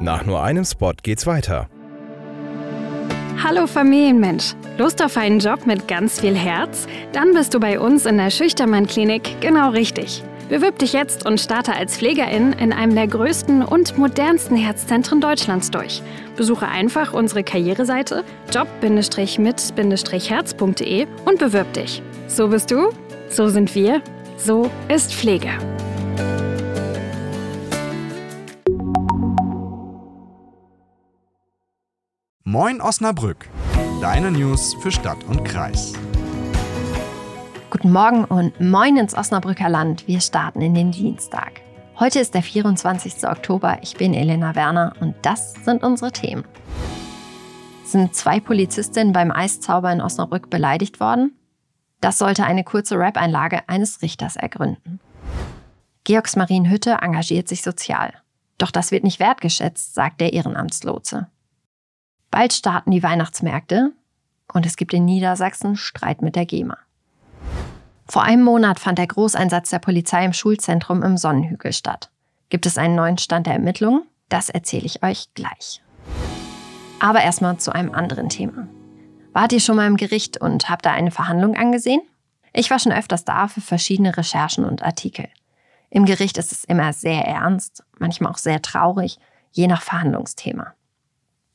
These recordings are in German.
Nach nur einem Spot geht's weiter. Hallo Familienmensch. Lust auf einen Job mit ganz viel Herz? Dann bist du bei uns in der Schüchtermann-Klinik genau richtig. Bewirb dich jetzt und starte als Pflegerin in einem der größten und modernsten Herzzentren Deutschlands durch. Besuche einfach unsere Karriereseite job-mit-herz.de und bewirb dich. So bist du, so sind wir, so ist Pflege. Moin Osnabrück, deine News für Stadt und Kreis. Guten Morgen und moin ins Osnabrücker Land. Wir starten in den Dienstag. Heute ist der 24. Oktober. Ich bin Elena Werner und das sind unsere Themen. Sind zwei Polizistinnen beim Eiszauber in Osnabrück beleidigt worden? Das sollte eine kurze Rap-Einlage eines Richters ergründen. Georgs Marienhütte engagiert sich sozial. Doch das wird nicht wertgeschätzt, sagt der Ehrenamtslotse. Bald starten die Weihnachtsmärkte und es gibt in Niedersachsen Streit mit der GEMA. Vor einem Monat fand der Großeinsatz der Polizei im Schulzentrum im Sonnenhügel statt. Gibt es einen neuen Stand der Ermittlungen? Das erzähle ich euch gleich. Aber erstmal zu einem anderen Thema. Wart ihr schon mal im Gericht und habt da eine Verhandlung angesehen? Ich war schon öfters da für verschiedene Recherchen und Artikel. Im Gericht ist es immer sehr ernst, manchmal auch sehr traurig, je nach Verhandlungsthema.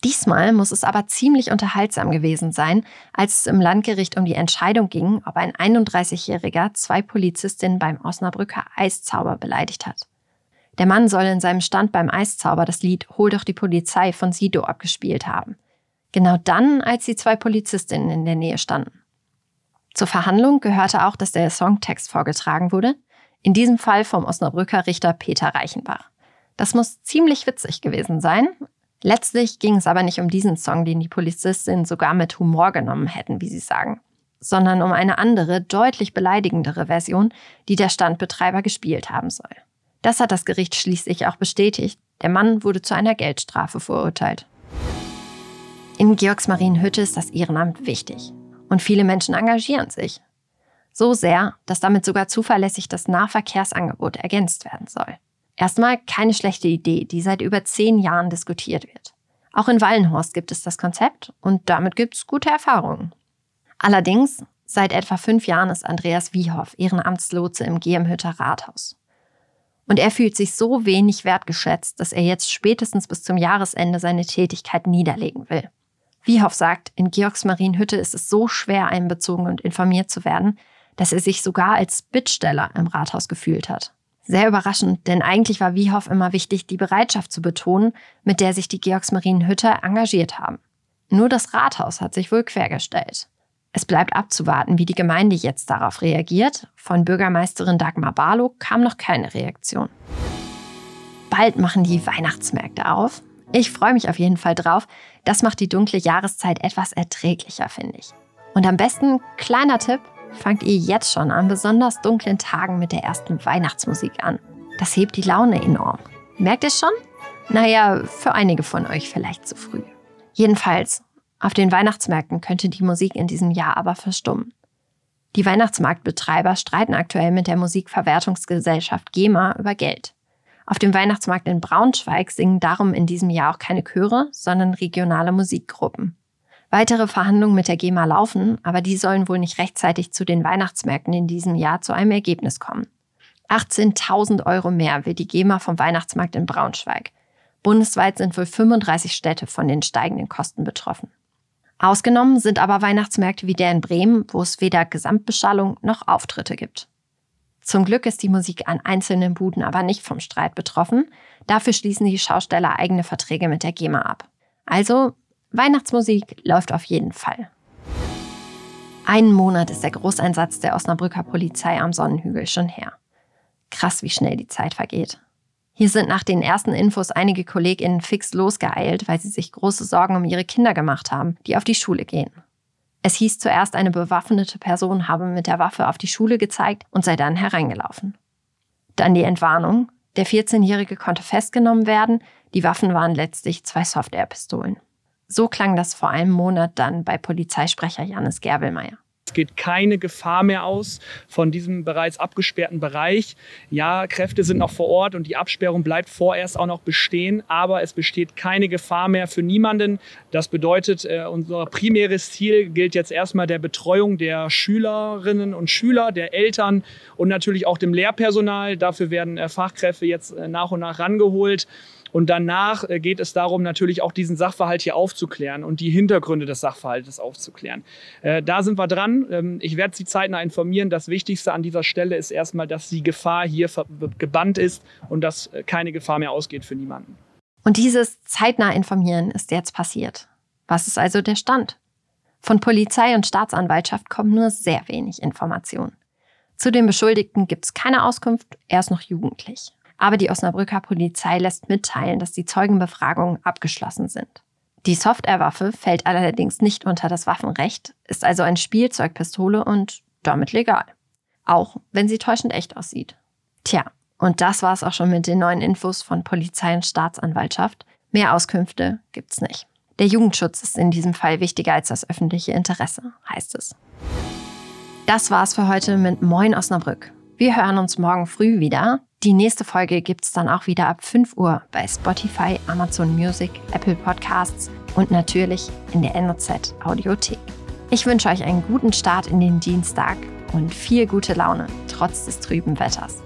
Diesmal muss es aber ziemlich unterhaltsam gewesen sein, als es im Landgericht um die Entscheidung ging, ob ein 31-Jähriger zwei Polizistinnen beim Osnabrücker Eiszauber beleidigt hat. Der Mann soll in seinem Stand beim Eiszauber das Lied Hol doch die Polizei von Sido abgespielt haben. Genau dann, als die zwei Polizistinnen in der Nähe standen. Zur Verhandlung gehörte auch, dass der Songtext vorgetragen wurde, in diesem Fall vom Osnabrücker Richter Peter Reichenbach. Das muss ziemlich witzig gewesen sein, Letztlich ging es aber nicht um diesen Song, den die Polizistinnen sogar mit Humor genommen hätten, wie sie sagen, sondern um eine andere, deutlich beleidigendere Version, die der Standbetreiber gespielt haben soll. Das hat das Gericht schließlich auch bestätigt. Der Mann wurde zu einer Geldstrafe verurteilt. In Georgsmarienhütte ist das Ehrenamt wichtig. Und viele Menschen engagieren sich. So sehr, dass damit sogar zuverlässig das Nahverkehrsangebot ergänzt werden soll. Erstmal keine schlechte Idee, die seit über zehn Jahren diskutiert wird. Auch in Wallenhorst gibt es das Konzept und damit gibt es gute Erfahrungen. Allerdings, seit etwa fünf Jahren ist Andreas Wiehoff Ehrenamtslotse im Gehmhütter Rathaus. Und er fühlt sich so wenig wertgeschätzt, dass er jetzt spätestens bis zum Jahresende seine Tätigkeit niederlegen will. Wiehoff sagt, in Georgsmarienhütte ist es so schwer, einbezogen und informiert zu werden, dass er sich sogar als Bittsteller im Rathaus gefühlt hat. Sehr überraschend, denn eigentlich war Wiehoff immer wichtig, die Bereitschaft zu betonen, mit der sich die Georgsmarienhütter engagiert haben. Nur das Rathaus hat sich wohl quergestellt. Es bleibt abzuwarten, wie die Gemeinde jetzt darauf reagiert. Von Bürgermeisterin Dagmar Barlow kam noch keine Reaktion. Bald machen die Weihnachtsmärkte auf. Ich freue mich auf jeden Fall drauf. Das macht die dunkle Jahreszeit etwas erträglicher, finde ich. Und am besten, kleiner Tipp, fangt ihr jetzt schon an besonders dunklen Tagen mit der ersten Weihnachtsmusik an. Das hebt die Laune enorm. Merkt ihr schon? Naja, für einige von euch vielleicht zu früh. Jedenfalls, auf den Weihnachtsmärkten könnte die Musik in diesem Jahr aber verstummen. Die Weihnachtsmarktbetreiber streiten aktuell mit der Musikverwertungsgesellschaft GEMA über Geld. Auf dem Weihnachtsmarkt in Braunschweig singen darum in diesem Jahr auch keine Chöre, sondern regionale Musikgruppen. Weitere Verhandlungen mit der GEMA laufen, aber die sollen wohl nicht rechtzeitig zu den Weihnachtsmärkten in diesem Jahr zu einem Ergebnis kommen. 18.000 Euro mehr will die GEMA vom Weihnachtsmarkt in Braunschweig. Bundesweit sind wohl 35 Städte von den steigenden Kosten betroffen. Ausgenommen sind aber Weihnachtsmärkte wie der in Bremen, wo es weder Gesamtbeschallung noch Auftritte gibt. Zum Glück ist die Musik an einzelnen Buden aber nicht vom Streit betroffen. Dafür schließen die Schausteller eigene Verträge mit der GEMA ab. Also Weihnachtsmusik läuft auf jeden Fall. Einen Monat ist der Großeinsatz der Osnabrücker Polizei am Sonnenhügel schon her. Krass, wie schnell die Zeit vergeht. Hier sind nach den ersten Infos einige KollegInnen fix losgeeilt, weil sie sich große Sorgen um ihre Kinder gemacht haben, die auf die Schule gehen. Es hieß zuerst, eine bewaffnete Person habe mit der Waffe auf die Schule gezeigt und sei dann hereingelaufen. Dann die Entwarnung. Der 14-Jährige konnte festgenommen werden. Die Waffen waren letztlich zwei Softwarepistolen. So klang das vor einem Monat dann bei Polizeisprecher Janis Gerbelmeier. geht keine Gefahr mehr aus von diesem bereits abgesperrten Bereich. Ja, Kräfte sind noch vor Ort und die Absperrung bleibt vorerst auch noch bestehen, aber es besteht keine Gefahr mehr für niemanden. Das bedeutet, äh, unser primäres Ziel gilt jetzt erstmal der Betreuung der Schülerinnen und Schüler, der Eltern und natürlich auch dem Lehrpersonal. Dafür werden äh, Fachkräfte jetzt äh, nach und nach rangeholt. Und danach äh, geht es darum, natürlich auch diesen Sachverhalt hier aufzuklären und die Hintergründe des Sachverhaltes aufzuklären. Äh, da sind wir dran. Ähm, ich werde Sie zeitnah informieren. Das Wichtigste an dieser Stelle ist erstmal, dass die Gefahr hier gebannt ist und dass äh, keine Gefahr mehr ausgeht für niemanden. Und dieses zeitnah informieren ist jetzt passiert. Was ist also der Stand? Von Polizei und Staatsanwaltschaft kommt nur sehr wenig Information. Zu den Beschuldigten gibt es keine Auskunft, er ist noch jugendlich. Aber die Osnabrücker Polizei lässt mitteilen, dass die Zeugenbefragungen abgeschlossen sind. Die Software-Waffe fällt allerdings nicht unter das Waffenrecht, ist also ein Spielzeugpistole und damit legal. Auch wenn sie täuschend echt aussieht. Tja, und das war es auch schon mit den neuen Infos von Polizei und Staatsanwaltschaft. Mehr Auskünfte gibt's nicht. Der Jugendschutz ist in diesem Fall wichtiger als das öffentliche Interesse, heißt es. Das war's für heute mit Moin Osnabrück. Wir hören uns morgen früh wieder. Die nächste Folge gibt es dann auch wieder ab 5 Uhr bei Spotify, Amazon Music, Apple Podcasts und natürlich in der NOZ Audiothek. Ich wünsche euch einen guten Start in den Dienstag und viel gute Laune trotz des trüben Wetters.